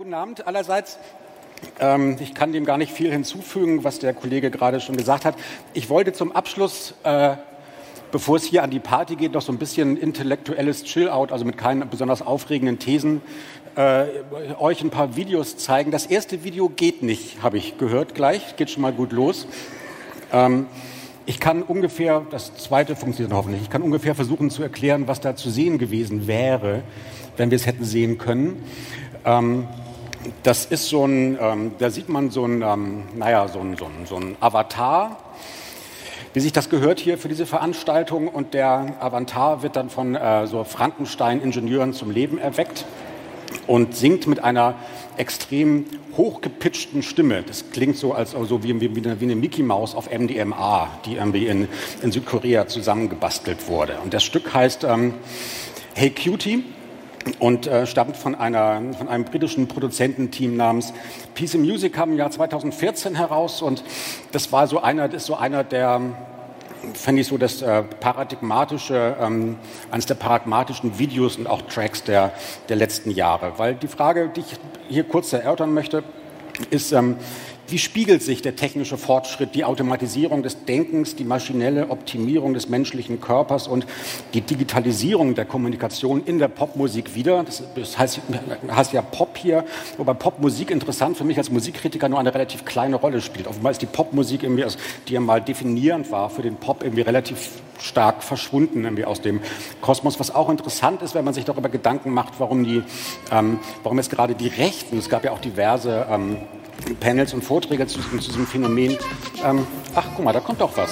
guten Abend allerseits. Ähm, ich kann dem gar nicht viel hinzufügen, was der Kollege gerade schon gesagt hat. Ich wollte zum Abschluss, äh, bevor es hier an die Party geht, noch so ein bisschen intellektuelles Chill-out, also mit keinen besonders aufregenden Thesen, äh, euch ein paar Videos zeigen. Das erste Video geht nicht, habe ich gehört gleich, geht schon mal gut los. Ähm, ich kann ungefähr, das zweite funktioniert hoffentlich, ich kann ungefähr versuchen zu erklären, was da zu sehen gewesen wäre, wenn wir es hätten sehen können. Ähm, das ist so ein, ähm, da sieht man so ein, ähm, naja, so ein, so, ein, so ein Avatar, wie sich das gehört hier für diese Veranstaltung. Und der Avatar wird dann von äh, so Frankenstein-Ingenieuren zum Leben erweckt und singt mit einer extrem hochgepitchten Stimme. Das klingt so, als so wie, wie, wie eine Mickey Maus auf MDMA, die irgendwie in, in Südkorea zusammengebastelt wurde. Und das Stück heißt ähm, Hey Cutie und äh, stammt von, einer, von einem britischen Produzententeam namens Peace in Music, kam im Jahr 2014 heraus und das war so einer, ist so einer der fände ich so das äh, paradigmatische, ähm, eines der paradigmatischen Videos und auch Tracks der, der letzten Jahre. Weil die Frage, die ich hier kurz erörtern möchte, ist, ähm, wie spiegelt sich der technische Fortschritt, die Automatisierung des Denkens, die maschinelle Optimierung des menschlichen Körpers und die Digitalisierung der Kommunikation in der Popmusik wieder? Das, heißt, heißt, ja Pop hier, wobei Popmusik interessant für mich als Musikkritiker nur eine relativ kleine Rolle spielt. Offenbar ist die Popmusik, irgendwie, die ja mal definierend war für den Pop, irgendwie relativ stark verschwunden irgendwie aus dem Kosmos. Was auch interessant ist, wenn man sich darüber Gedanken macht, warum, die, ähm, warum jetzt gerade die Rechten, es gab ja auch diverse ähm, Panels und Vorträge zu, zu diesem Phänomen. Ähm, ach, guck mal, da kommt doch was.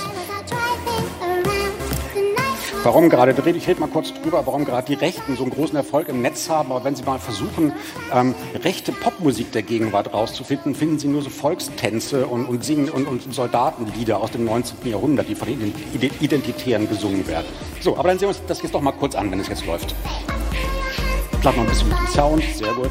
Warum gerade, ich rede mal kurz drüber, warum gerade die Rechten so einen großen Erfolg im Netz haben, aber wenn sie mal versuchen, ähm, rechte Popmusik der Gegenwart rauszufinden, finden sie nur so Volkstänze und, und Singen und, und Soldatenlieder aus dem 19. Jahrhundert, die von den Identitären gesungen werden. So, aber dann sehen wir uns das jetzt doch mal kurz an, wenn es jetzt läuft. Vielleicht noch ein bisschen mit dem Sound, sehr gut.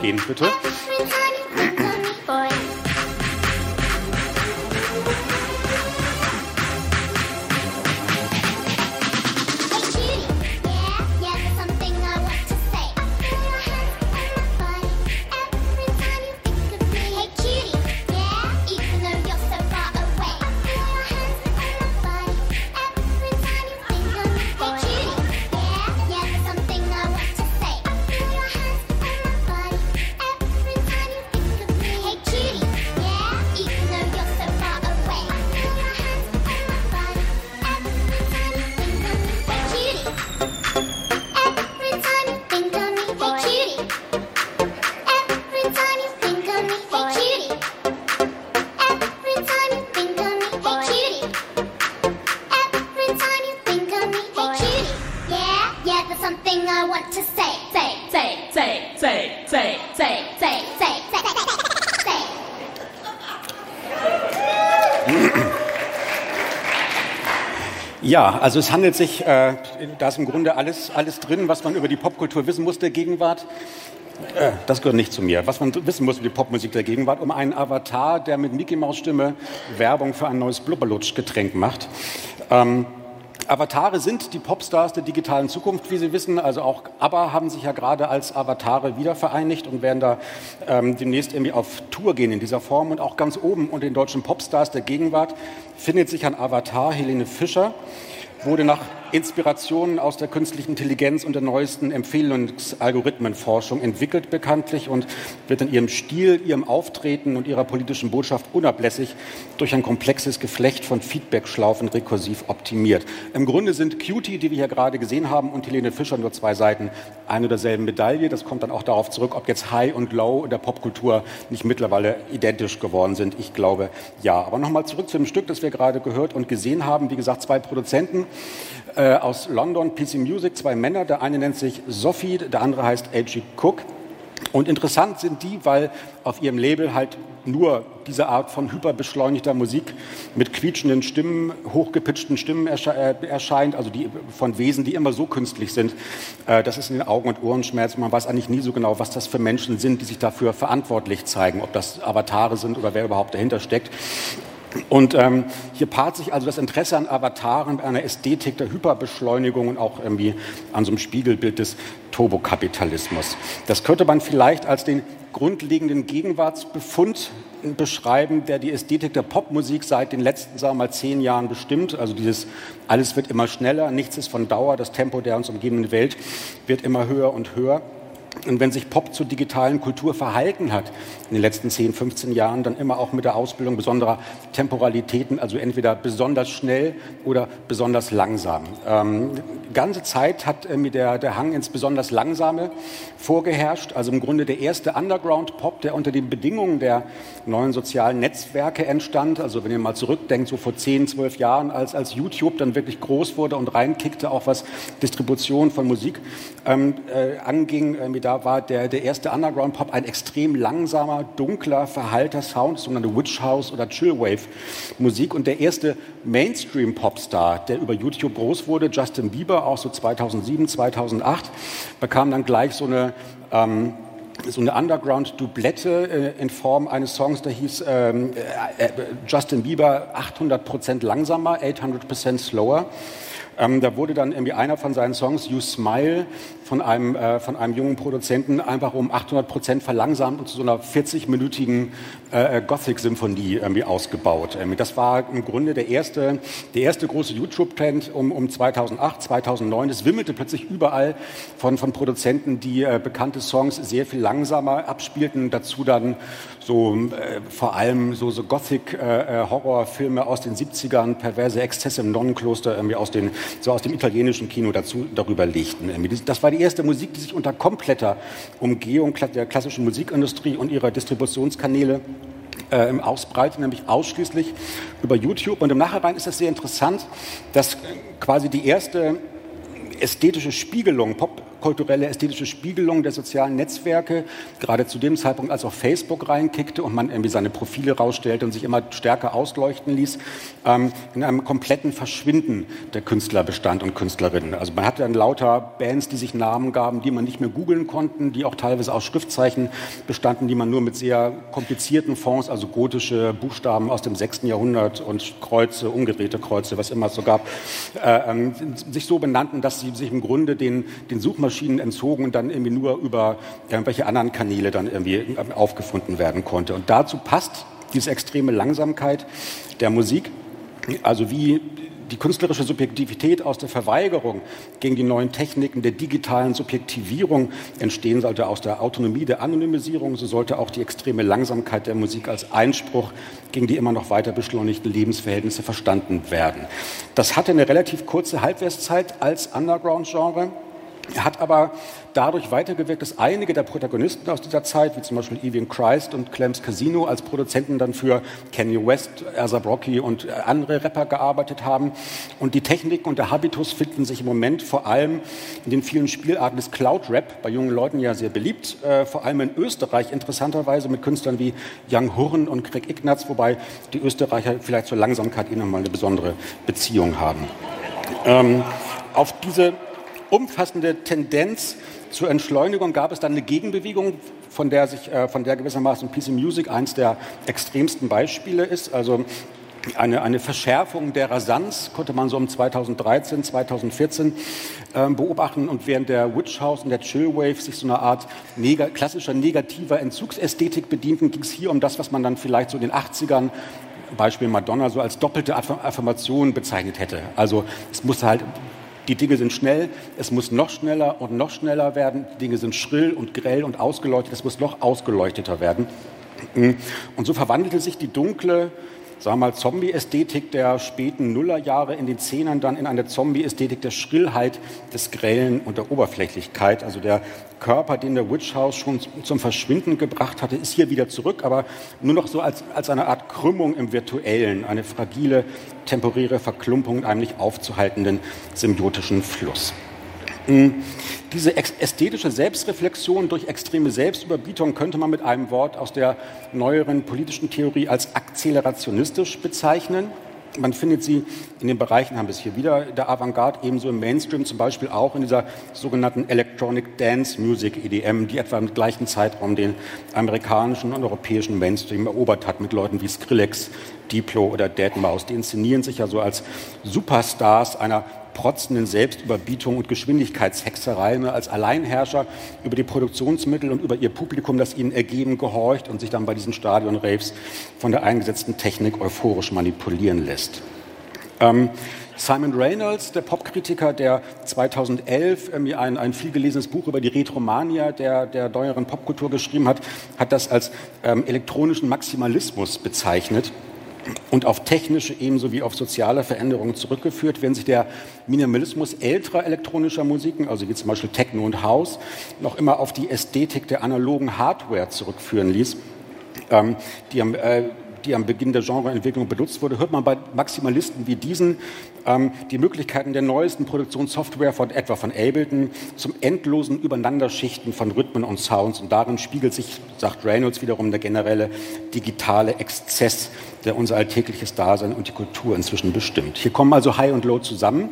Gehen, bitte. Also es handelt sich, äh, da ist im Grunde alles, alles drin, was man über die Popkultur wissen muss der Gegenwart. Äh, das gehört nicht zu mir. Was man wissen muss über die Popmusik der Gegenwart, um einen Avatar, der mit Mickey Maus Stimme Werbung für ein neues Blubberlutsch-Getränk macht. Ähm, Avatare sind die Popstars der digitalen Zukunft, wie Sie wissen. Also auch ABBA haben sich ja gerade als Avatare wiedervereinigt und werden da ähm, demnächst irgendwie auf Tour gehen in dieser Form. Und auch ganz oben unter den deutschen Popstars der Gegenwart findet sich ein Avatar, Helene Fischer, wurde nach Inspirationen aus der künstlichen Intelligenz und der neuesten Empfehlungsalgorithmenforschung entwickelt bekanntlich und wird in ihrem Stil, ihrem Auftreten und ihrer politischen Botschaft unablässig durch ein komplexes Geflecht von Feedbackschlaufen rekursiv optimiert. Im Grunde sind Cutie, die wir hier gerade gesehen haben, und Helene Fischer nur zwei Seiten einer derselben Medaille. Das kommt dann auch darauf zurück, ob jetzt High und Low in der Popkultur nicht mittlerweile identisch geworden sind. Ich glaube ja. Aber nochmal zurück zu dem Stück, das wir gerade gehört und gesehen haben. Wie gesagt, zwei Produzenten äh, aus London, PC Music, zwei Männer. Der eine nennt sich Sophie, der andere heißt A.G. Cook. Und interessant sind die, weil auf ihrem Label halt nur diese Art von hyperbeschleunigter Musik mit quietschenden Stimmen, hochgepitchten Stimmen ersche äh, erscheint, also die von Wesen, die immer so künstlich sind, äh, das ist in den Augen- und Ohrenschmerz. Man weiß eigentlich nie so genau, was das für Menschen sind, die sich dafür verantwortlich zeigen, ob das Avatare sind oder wer überhaupt dahinter steckt. Und ähm, hier paart sich also das Interesse an Avataren einer Ästhetik der Hyperbeschleunigung und auch irgendwie an so einem Spiegelbild des Turbokapitalismus. Das könnte man vielleicht als den grundlegenden Gegenwartsbefund beschreiben, der die Ästhetik der Popmusik seit den letzten, sagen wir mal, zehn Jahren bestimmt. Also dieses alles wird immer schneller, nichts ist von Dauer, das Tempo der uns umgebenden Welt wird immer höher und höher. Und wenn sich Pop zur digitalen Kultur verhalten hat in den letzten 10, 15 Jahren, dann immer auch mit der Ausbildung besonderer Temporalitäten, also entweder besonders schnell oder besonders langsam. Ähm, ganze Zeit hat äh, mir der, der Hang ins besonders Langsame vorgeherrscht. Also im Grunde der erste Underground-Pop, der unter den Bedingungen der neuen sozialen Netzwerke entstand. Also wenn ihr mal zurückdenkt, so vor 10, 12 Jahren, als, als YouTube dann wirklich groß wurde und reinkickte, auch was Distribution von Musik ähm, äh, anging, äh, da war der, der erste Underground-Pop ein extrem langsamer, dunkler, verhalter Sound, sogenannte Witch House oder Chillwave-Musik. Und der erste Mainstream-Popstar, der über YouTube groß wurde, Justin Bieber, auch so 2007, 2008, bekam dann gleich so eine ähm, so eine Underground-Doublette äh, in Form eines Songs, der hieß ähm, äh, äh Justin Bieber 800% langsamer, 800% slower. Ähm, da wurde dann irgendwie einer von seinen Songs, You Smile, von einem, äh, von einem jungen Produzenten einfach um 800 Prozent verlangsamt und zu so einer 40-minütigen äh, Gothic-Symphonie irgendwie ausgebaut. Ähm, das war im Grunde der erste, der erste große YouTube-Trend um, um 2008, 2009. Es wimmelte plötzlich überall von, von Produzenten, die äh, bekannte Songs sehr viel langsamer abspielten. Dazu dann so äh, vor allem so, so Gothic-Horrorfilme äh, äh aus den 70ern, perverse Exzesse im Nonnenkloster irgendwie aus, den, so aus dem italienischen Kino dazu, darüber legten. Das war die erste Musik, die sich unter kompletter Umgehung der klassischen Musikindustrie und ihrer Distributionskanäle äh, ausbreitet, nämlich ausschließlich über YouTube. Und im Nachhinein ist das sehr interessant, dass quasi die erste ästhetische Spiegelung, Pop kulturelle, ästhetische Spiegelung der sozialen Netzwerke, gerade zu dem Zeitpunkt, als auch Facebook reinkickte und man irgendwie seine Profile rausstellte und sich immer stärker ausleuchten ließ, ähm, in einem kompletten Verschwinden der Künstlerbestand und Künstlerinnen. Also man hatte dann lauter Bands, die sich Namen gaben, die man nicht mehr googeln konnten, die auch teilweise aus Schriftzeichen bestanden, die man nur mit sehr komplizierten Fonds, also gotische Buchstaben aus dem 6. Jahrhundert und Kreuze, umgedrehte Kreuze, was immer es so gab, äh, ähm, sich so benannten, dass sie sich im Grunde den, den Suchmaschinen Suchmaschinen entzogen und dann irgendwie nur über irgendwelche anderen Kanäle dann irgendwie aufgefunden werden konnte. Und dazu passt diese extreme Langsamkeit der Musik, also wie die künstlerische Subjektivität aus der Verweigerung gegen die neuen Techniken der digitalen Subjektivierung entstehen sollte, aus der Autonomie der Anonymisierung, so sollte auch die extreme Langsamkeit der Musik als Einspruch gegen die immer noch weiter beschleunigten Lebensverhältnisse verstanden werden. Das hatte eine relativ kurze Halbwertszeit als Underground-Genre. Er hat aber dadurch weitergewirkt, dass einige der Protagonisten aus dieser Zeit, wie zum Beispiel Evian Christ und Clem's Casino, als Produzenten dann für Kanye West, Azab Rocky und andere Rapper gearbeitet haben. Und die Techniken und der Habitus finden sich im Moment vor allem in den vielen Spielarten des Cloud Rap, bei jungen Leuten ja sehr beliebt, äh, vor allem in Österreich interessanterweise mit Künstlern wie Young Hurren und Craig Ignatz, wobei die Österreicher vielleicht zur Langsamkeit ihnen mal eine besondere Beziehung haben. Ähm, auf diese umfassende Tendenz zur Entschleunigung gab es dann eine Gegenbewegung, von der, sich, äh, von der gewissermaßen PC Music eins der extremsten Beispiele ist. Also eine, eine Verschärfung der Rasanz konnte man so um 2013, 2014 äh, beobachten und während der Witch House und der Chillwave sich so eine Art neg klassischer negativer Entzugsästhetik bedienten, ging es hier um das, was man dann vielleicht so in den 80ern Beispiel Madonna so als doppelte Affirmation bezeichnet hätte. Also es musste halt die Dinge sind schnell, es muss noch schneller und noch schneller werden. Die Dinge sind schrill und grell und ausgeleuchtet, es muss noch ausgeleuchteter werden. Und so verwandelte sich die dunkle, sagen wir mal, Zombie-Ästhetik der späten Nullerjahre in den Zehnern dann in eine Zombie-Ästhetik der Schrillheit, des Grellen und der Oberflächlichkeit. Also der Körper, den der Witch House schon zum Verschwinden gebracht hatte, ist hier wieder zurück, aber nur noch so als, als eine Art Krümmung im Virtuellen, eine fragile, temporäre Verklumpung in einem nicht aufzuhaltenden symbiotischen Fluss. Diese ästhetische Selbstreflexion durch extreme Selbstüberbietung könnte man mit einem Wort aus der neueren politischen Theorie als akzelerationistisch bezeichnen. Man findet sie in den Bereichen, haben wir es hier wieder, der Avantgarde, ebenso im Mainstream, zum Beispiel auch in dieser sogenannten Electronic Dance Music, EDM, die etwa im gleichen Zeitraum den amerikanischen und europäischen Mainstream erobert hat, mit Leuten wie Skrillex, Diplo oder Deadmau5. Die inszenieren sich ja so als Superstars einer protzenden Selbstüberbietung und Geschwindigkeitshexerei ne, als Alleinherrscher über die Produktionsmittel und über ihr Publikum, das ihnen ergeben gehorcht und sich dann bei diesen Stadion-Raves von der eingesetzten Technik euphorisch manipulieren lässt. Ähm, Simon Reynolds, der Popkritiker, der 2011 ähm, ein, ein vielgelesenes Buch über die Retromania der, der neueren Popkultur geschrieben hat, hat das als ähm, elektronischen Maximalismus bezeichnet und auf technische ebenso wie auf soziale Veränderungen zurückgeführt, wenn sich der Minimalismus älterer elektronischer Musiken, also wie zum Beispiel Techno und House, noch immer auf die Ästhetik der analogen Hardware zurückführen ließ, ähm, die am äh, die am Beginn der Genreentwicklung benutzt wurde, hört man bei Maximalisten wie diesen ähm, die Möglichkeiten der neuesten Produktionssoftware von etwa von Ableton zum endlosen Übereinanderschichten von Rhythmen und Sounds. Und darin spiegelt sich, sagt Reynolds wiederum, der generelle digitale Exzess, der unser alltägliches Dasein und die Kultur inzwischen bestimmt. Hier kommen also High und Low zusammen.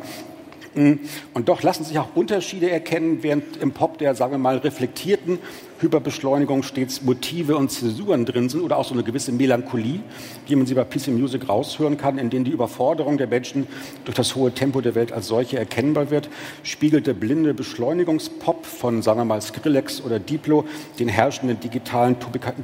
Mm, und doch lassen sich auch Unterschiede erkennen, während im Pop der, sagen wir mal, reflektierten Hyperbeschleunigung stets Motive und Zäsuren drin sind oder auch so eine gewisse Melancholie, wie man sie bei PC Music raushören kann, in denen die Überforderung der Menschen durch das hohe Tempo der Welt als solche erkennbar wird, spiegelt der blinde Beschleunigungspop von, sagen wir mal, Skrillex oder Diplo den herrschenden digitalen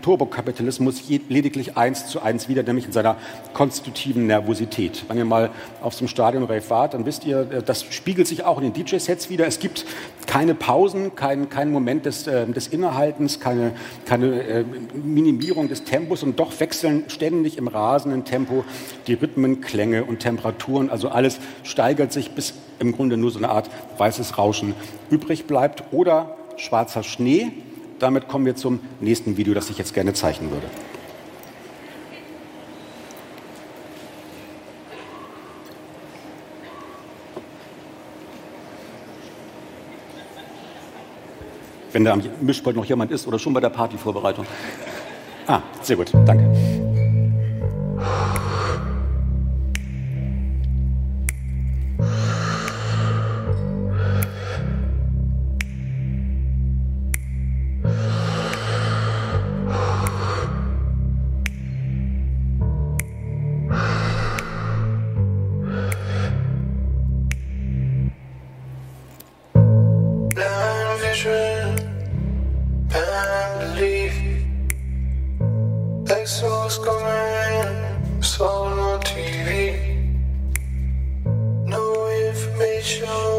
Turbokapitalismus lediglich eins zu eins wieder, nämlich in seiner konstitutiven Nervosität. Wenn ihr mal auf so einem Stadion-Rave wart, dann wisst ihr, das spiegelt sich auch in den DJ-Sets wieder. Es gibt keine Pausen, kein, kein Moment des, äh, des Innehaltens, keine, keine äh, Minimierung des Tempos und doch wechseln ständig im rasenden Tempo die Rhythmen, Klänge und Temperaturen. Also alles steigert sich, bis im Grunde nur so eine Art weißes Rauschen übrig bleibt oder schwarzer Schnee. Damit kommen wir zum nächsten Video, das ich jetzt gerne zeichnen würde. Wenn da am Mischpult noch jemand ist oder schon bei der Partyvorbereitung. Ah, sehr gut, danke. Show.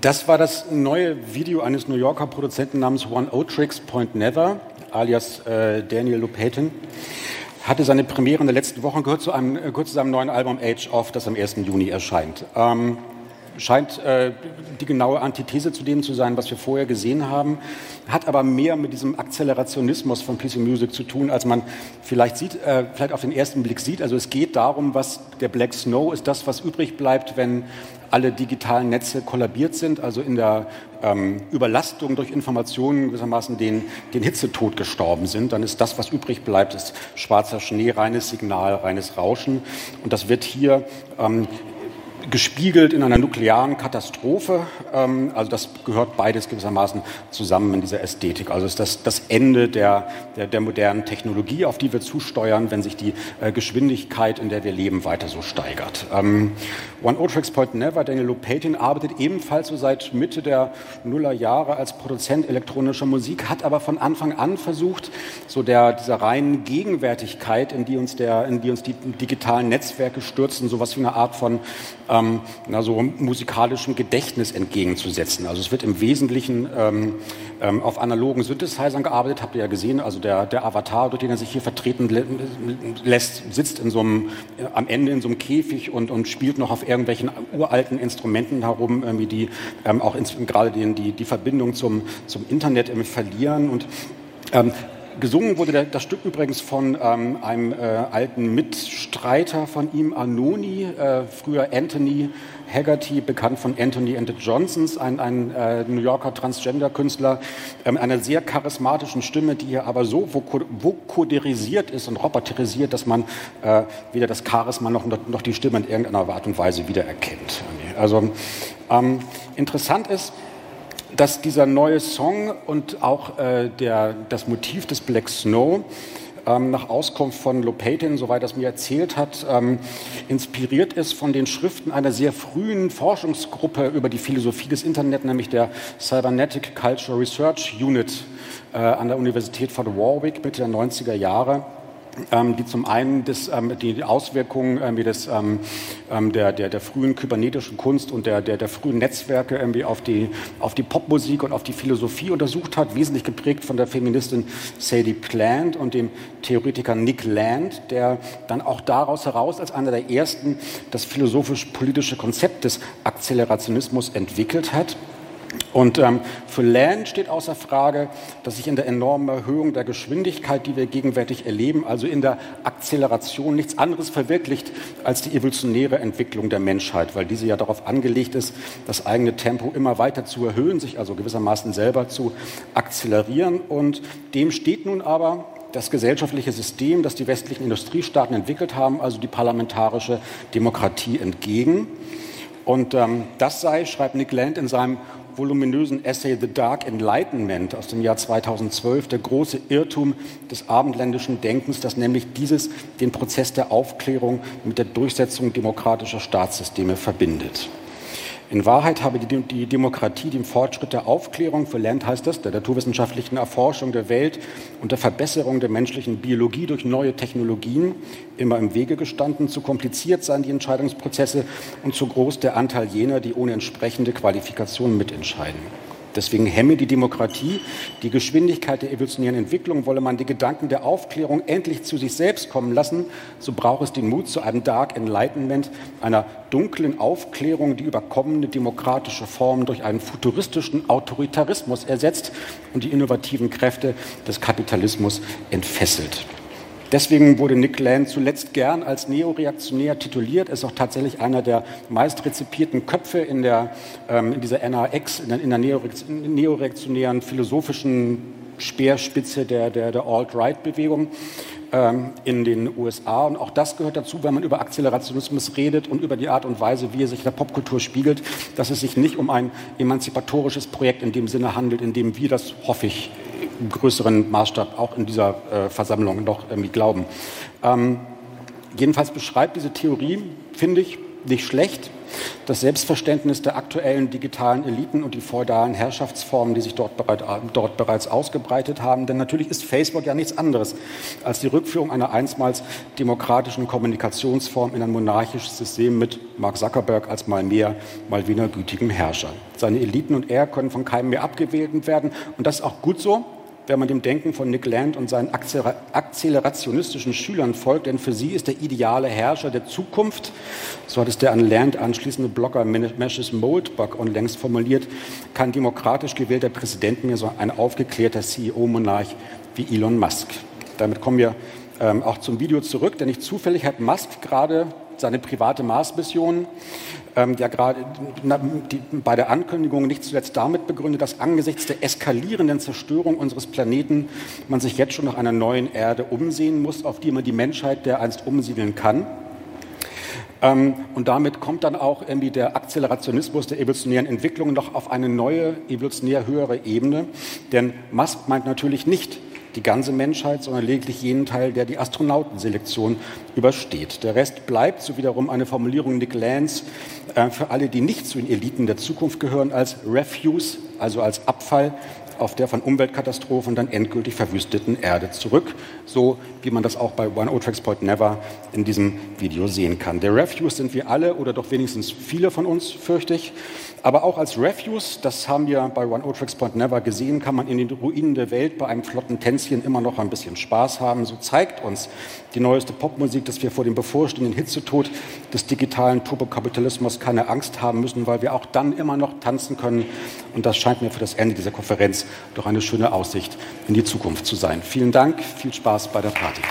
Das war das neue Video eines New Yorker Produzenten namens One O Tricks Point Never, alias äh, Daniel Lupatin. Hatte seine Premiere in der letzten Woche gehört zu, einem, gehört zu seinem neuen Album Age of, das am 1. Juni erscheint. Ähm, scheint äh, die genaue Antithese zu dem zu sein, was wir vorher gesehen haben, hat aber mehr mit diesem Akzelerationismus von PC Music zu tun, als man vielleicht sieht, äh, vielleicht auf den ersten Blick sieht. Also es geht darum, was der Black Snow ist, das, was übrig bleibt, wenn alle digitalen Netze kollabiert sind, also in der ähm, Überlastung durch Informationen gewissermaßen den, den Hitzetod gestorben sind, dann ist das, was übrig bleibt, ist schwarzer Schnee, reines Signal, reines Rauschen. Und das wird hier ähm, gespiegelt in einer nuklearen Katastrophe. Ähm, also das gehört beides gewissermaßen zusammen in dieser Ästhetik. Also ist das das Ende der, der, der modernen Technologie, auf die wir zusteuern, wenn sich die äh, Geschwindigkeit, in der wir leben, weiter so steigert. Ähm, One O Tricks Point Never, Daniel Lopatin, arbeitet ebenfalls so seit Mitte der Nullerjahre als Produzent elektronischer Musik, hat aber von Anfang an versucht, so der, dieser reinen Gegenwärtigkeit, in die uns, der, in die, uns die digitalen Netzwerke stürzen, sowas wie eine Art von ähm, na, so musikalischem Gedächtnis entgegenzusetzen. Also es wird im Wesentlichen ähm, ähm, auf analogen Synthesizern gearbeitet, habt ihr ja gesehen. Also der, der Avatar, durch den er sich hier vertreten lässt, sitzt in so einem, äh, am Ende in so einem Käfig und, und spielt noch auf irgendwelchen uralten Instrumenten herum, irgendwie die ähm, auch gerade die, die, die Verbindung zum, zum Internet verlieren. Und ähm, Gesungen wurde das Stück übrigens von ähm, einem äh, alten Mitstreiter von ihm, Anoni, äh, früher Anthony Haggerty, bekannt von Anthony and the Johnsons, ein, ein äh, New Yorker Transgender-Künstler, äh, einer sehr charismatischen Stimme, die hier aber so vokoderisiert ist und roboterisiert, dass man äh, weder das Charisma noch, noch die Stimme in irgendeiner Art und Weise wiedererkennt. Also ähm, interessant ist, dass dieser neue Song und auch äh, der, das Motiv des Black Snow ähm, nach Auskunft von Lopatin, soweit es mir erzählt hat, ähm, inspiriert ist von den Schriften einer sehr frühen Forschungsgruppe über die Philosophie des Internet, nämlich der Cybernetic Culture Research Unit äh, an der Universität von Warwick Mitte der 90er Jahre die zum einen das, ähm, die Auswirkungen irgendwie des, ähm, ähm, der, der, der frühen kybernetischen Kunst und der, der, der frühen Netzwerke irgendwie auf die, auf die Popmusik und auf die Philosophie untersucht hat, wesentlich geprägt von der Feministin Sadie Plant und dem Theoretiker Nick Land, der dann auch daraus heraus als einer der ersten das philosophisch-politische Konzept des Akzelerationismus entwickelt hat. Und ähm, für Land steht außer Frage, dass sich in der enormen Erhöhung der Geschwindigkeit, die wir gegenwärtig erleben, also in der Akzeleration, nichts anderes verwirklicht als die evolutionäre Entwicklung der Menschheit, weil diese ja darauf angelegt ist, das eigene Tempo immer weiter zu erhöhen, sich also gewissermaßen selber zu akzelerieren. Und dem steht nun aber das gesellschaftliche System, das die westlichen Industriestaaten entwickelt haben, also die parlamentarische Demokratie entgegen. Und ähm, das sei, schreibt Nick Land in seinem voluminösen Essay The Dark Enlightenment aus dem Jahr 2012 der große Irrtum des abendländischen Denkens, dass nämlich dieses den Prozess der Aufklärung mit der Durchsetzung demokratischer Staatssysteme verbindet. In Wahrheit habe die, die, Demokratie dem Fortschritt der Aufklärung, für Land heißt das, der naturwissenschaftlichen Erforschung der Welt und der Verbesserung der menschlichen Biologie durch neue Technologien immer im Wege gestanden. Zu kompliziert seien die Entscheidungsprozesse und zu groß der Anteil jener, die ohne entsprechende Qualifikation mitentscheiden. Deswegen hemme die Demokratie, die Geschwindigkeit der evolutionären Entwicklung, wolle man die Gedanken der Aufklärung endlich zu sich selbst kommen lassen, so braucht es den Mut zu einem Dark Enlightenment, einer dunklen Aufklärung, die überkommene demokratische Formen durch einen futuristischen Autoritarismus ersetzt und die innovativen Kräfte des Kapitalismus entfesselt. Deswegen wurde Nick Land zuletzt gern als neoreaktionär tituliert. Er ist auch tatsächlich einer der meist rezipierten Köpfe in, der, ähm, in dieser NRX, in der, in der neoreaktionären philosophischen Speerspitze der, der, der Alt-Right-Bewegung ähm, in den USA. Und auch das gehört dazu, wenn man über Akzelerationismus redet und über die Art und Weise, wie er sich in der Popkultur spiegelt, dass es sich nicht um ein emanzipatorisches Projekt in dem Sinne handelt, in dem wir das, hoffe ich, größeren Maßstab auch in dieser äh, Versammlung noch irgendwie glauben. Ähm, jedenfalls beschreibt diese Theorie, finde ich, nicht schlecht, das Selbstverständnis der aktuellen digitalen Eliten und die feudalen Herrschaftsformen, die sich dort, bereit, dort, bereits ausgebreitet haben. Denn natürlich ist Facebook ja nichts anderes als die Rückführung einer einstmals demokratischen Kommunikationsform in ein monarchisches System mit Mark Zuckerberg als mal mehr, mal weniger gütigem Herrscher. Seine Eliten und er können von keinem mehr abgewählt werden. Und das ist auch gut so, wenn man dem Denken von Nick Land und seinen akzelerationistischen Schülern folgt, denn für sie ist der ideale Herrscher der Zukunft, so hat es der an Land anschließende Blogger Meshes Moldbug unlängst formuliert, kein demokratisch gewählter Präsident mehr, sondern ein aufgeklärter CEO-Monarch wie Elon Musk. Damit kommen wir ähm, auch zum Video zurück, denn nicht zufällig hat Musk gerade seine private Mars-Mission ähm, ja gerade bei der Ankündigung nicht zuletzt damit begründet, dass angesichts der eskalierenden Zerstörung unseres Planeten man sich jetzt schon nach einer neuen Erde umsehen muss, auf die man die Menschheit dereinst umsiedeln kann. Ähm, und damit kommt dann auch irgendwie der Akzelerationismus der evolutionären Entwicklung noch auf eine neue, evolutionär höhere Ebene. Denn Musk meint natürlich nicht, die ganze Menschheit, sondern lediglich jenen Teil, der die Astronautenselektion übersteht. Der Rest bleibt, so wiederum eine Formulierung Nick Lance, äh, für alle, die nicht zu den Eliten der Zukunft gehören, als Refuse, also als Abfall auf der von Umweltkatastrophen dann endgültig verwüsteten Erde zurück, so wie man das auch bei One Tracks Point Never in diesem Video sehen kann. Der Refuse sind wir alle oder doch wenigstens viele von uns, fürchte ich. Aber auch als Refuse, das haben wir bei One Tracks Point Never gesehen, kann man in den Ruinen der Welt bei einem flotten Tänzchen immer noch ein bisschen Spaß haben. So zeigt uns die neueste Popmusik, dass wir vor dem bevorstehenden Hitzetod des digitalen Turbokapitalismus keine Angst haben müssen, weil wir auch dann immer noch tanzen können. Und das scheint mir für das Ende dieser Konferenz doch eine schöne Aussicht in die Zukunft zu sein. Vielen Dank, viel Spaß bei der Party.